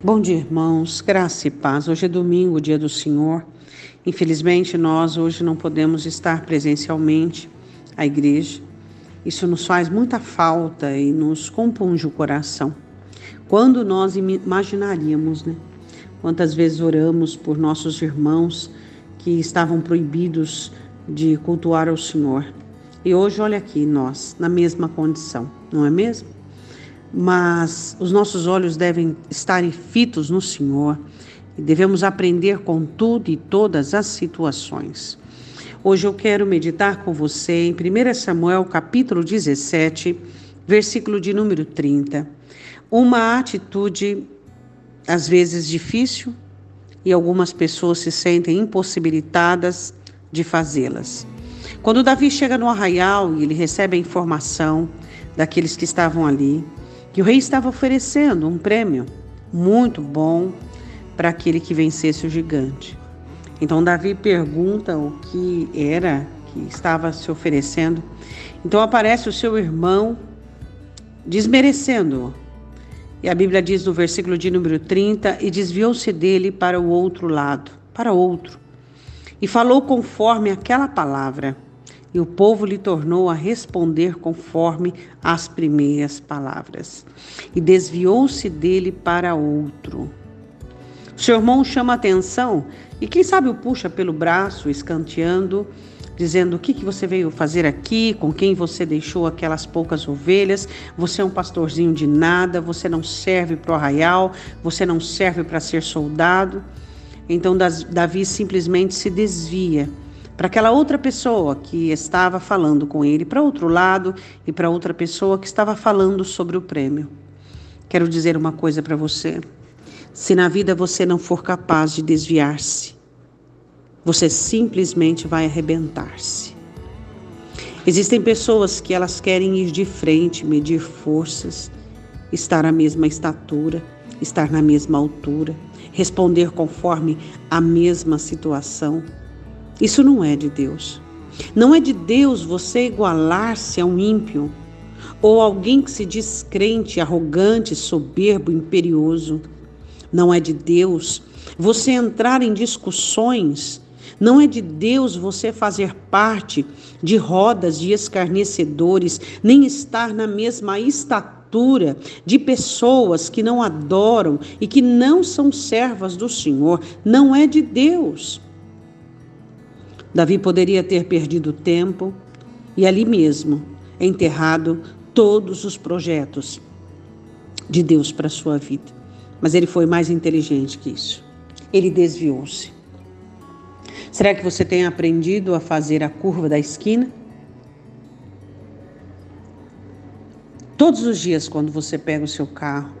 Bom dia, irmãos. Graça e paz. Hoje é domingo, dia do Senhor. Infelizmente, nós hoje não podemos estar presencialmente à igreja. Isso nos faz muita falta e nos compunge o coração. Quando nós imaginaríamos, né? Quantas vezes oramos por nossos irmãos que estavam proibidos de cultuar ao Senhor. E hoje, olha aqui, nós, na mesma condição, não é mesmo? Mas os nossos olhos devem estar fitos no Senhor e devemos aprender com tudo e todas as situações. Hoje eu quero meditar com você em 1 Samuel capítulo 17, versículo de número 30. Uma atitude às vezes difícil e algumas pessoas se sentem impossibilitadas de fazê-las. Quando Davi chega no arraial e ele recebe a informação daqueles que estavam ali, que o rei estava oferecendo um prêmio muito bom para aquele que vencesse o gigante. Então Davi pergunta o que era que estava se oferecendo. Então aparece o seu irmão desmerecendo-o. E a Bíblia diz no versículo de número 30: E desviou-se dele para o outro lado, para outro, e falou conforme aquela palavra. E o povo lhe tornou a responder conforme as primeiras palavras. E desviou-se dele para outro. O seu irmão chama atenção e quem sabe o puxa pelo braço, escanteando, dizendo: O que, que você veio fazer aqui? Com quem você deixou aquelas poucas ovelhas? Você é um pastorzinho de nada, você não serve para o arraial, você não serve para ser soldado. Então Davi simplesmente se desvia para aquela outra pessoa que estava falando com ele, para outro lado e para outra pessoa que estava falando sobre o prêmio. Quero dizer uma coisa para você. Se na vida você não for capaz de desviar-se, você simplesmente vai arrebentar-se. Existem pessoas que elas querem ir de frente, medir forças, estar à mesma estatura, estar na mesma altura, responder conforme a mesma situação isso não é de Deus. Não é de Deus você igualar-se a um ímpio ou alguém que se diz crente, arrogante, soberbo, imperioso. Não é de Deus você entrar em discussões. Não é de Deus você fazer parte de rodas de escarnecedores, nem estar na mesma estatura de pessoas que não adoram e que não são servas do Senhor. Não é de Deus. Davi poderia ter perdido tempo e ali mesmo enterrado todos os projetos de Deus para a sua vida. Mas ele foi mais inteligente que isso. Ele desviou-se. Será que você tem aprendido a fazer a curva da esquina? Todos os dias, quando você pega o seu carro,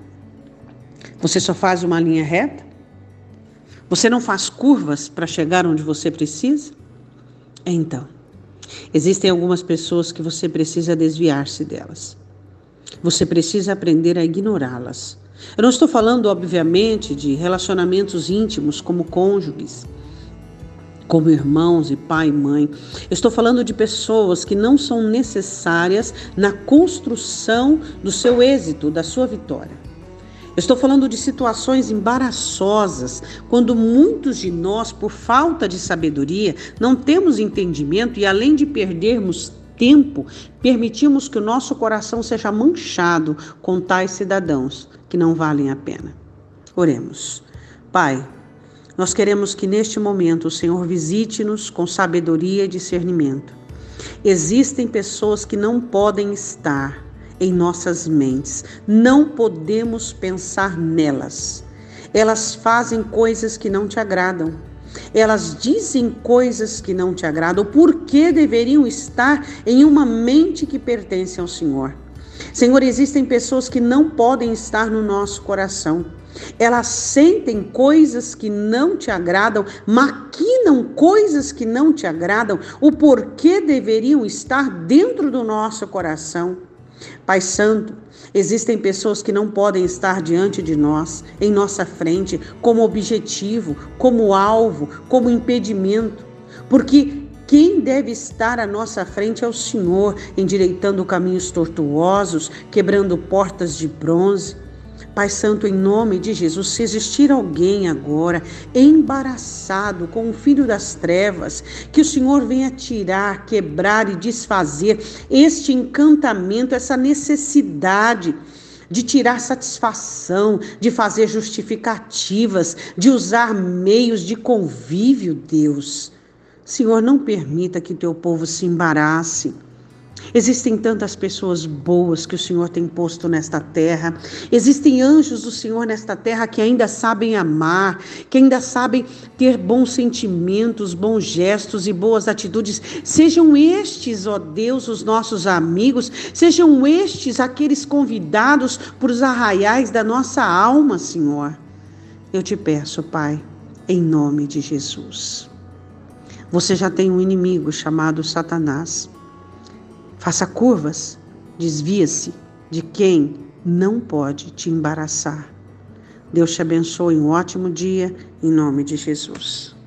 você só faz uma linha reta? Você não faz curvas para chegar onde você precisa? Então, existem algumas pessoas que você precisa desviar-se delas. Você precisa aprender a ignorá-las. Eu não estou falando, obviamente, de relacionamentos íntimos como cônjuges, como irmãos e pai e mãe. Eu estou falando de pessoas que não são necessárias na construção do seu êxito, da sua vitória. Estou falando de situações embaraçosas, quando muitos de nós, por falta de sabedoria, não temos entendimento e, além de perdermos tempo, permitimos que o nosso coração seja manchado com tais cidadãos que não valem a pena. Oremos. Pai, nós queremos que neste momento o Senhor visite-nos com sabedoria e discernimento. Existem pessoas que não podem estar em nossas mentes, não podemos pensar nelas. Elas fazem coisas que não te agradam. Elas dizem coisas que não te agradam. Por que deveriam estar em uma mente que pertence ao Senhor? Senhor, existem pessoas que não podem estar no nosso coração. Elas sentem coisas que não te agradam, maquinam coisas que não te agradam, o porquê deveriam estar dentro do nosso coração. Pai Santo, existem pessoas que não podem estar diante de nós, em nossa frente, como objetivo, como alvo, como impedimento, porque quem deve estar à nossa frente é o Senhor, endireitando caminhos tortuosos, quebrando portas de bronze. Pai Santo, em nome de Jesus, se existir alguém agora embaraçado com o filho das trevas, que o Senhor venha tirar, quebrar e desfazer este encantamento, essa necessidade de tirar satisfação, de fazer justificativas, de usar meios de convívio, Deus. Senhor, não permita que teu povo se embarace. Existem tantas pessoas boas que o Senhor tem posto nesta terra. Existem anjos do Senhor nesta terra que ainda sabem amar, que ainda sabem ter bons sentimentos, bons gestos e boas atitudes. Sejam estes, ó Deus, os nossos amigos, sejam estes aqueles convidados para os arraiais da nossa alma, Senhor. Eu te peço, Pai, em nome de Jesus. Você já tem um inimigo chamado Satanás. Faça curvas, desvia-se de quem não pode te embaraçar. Deus te abençoe, um ótimo dia, em nome de Jesus.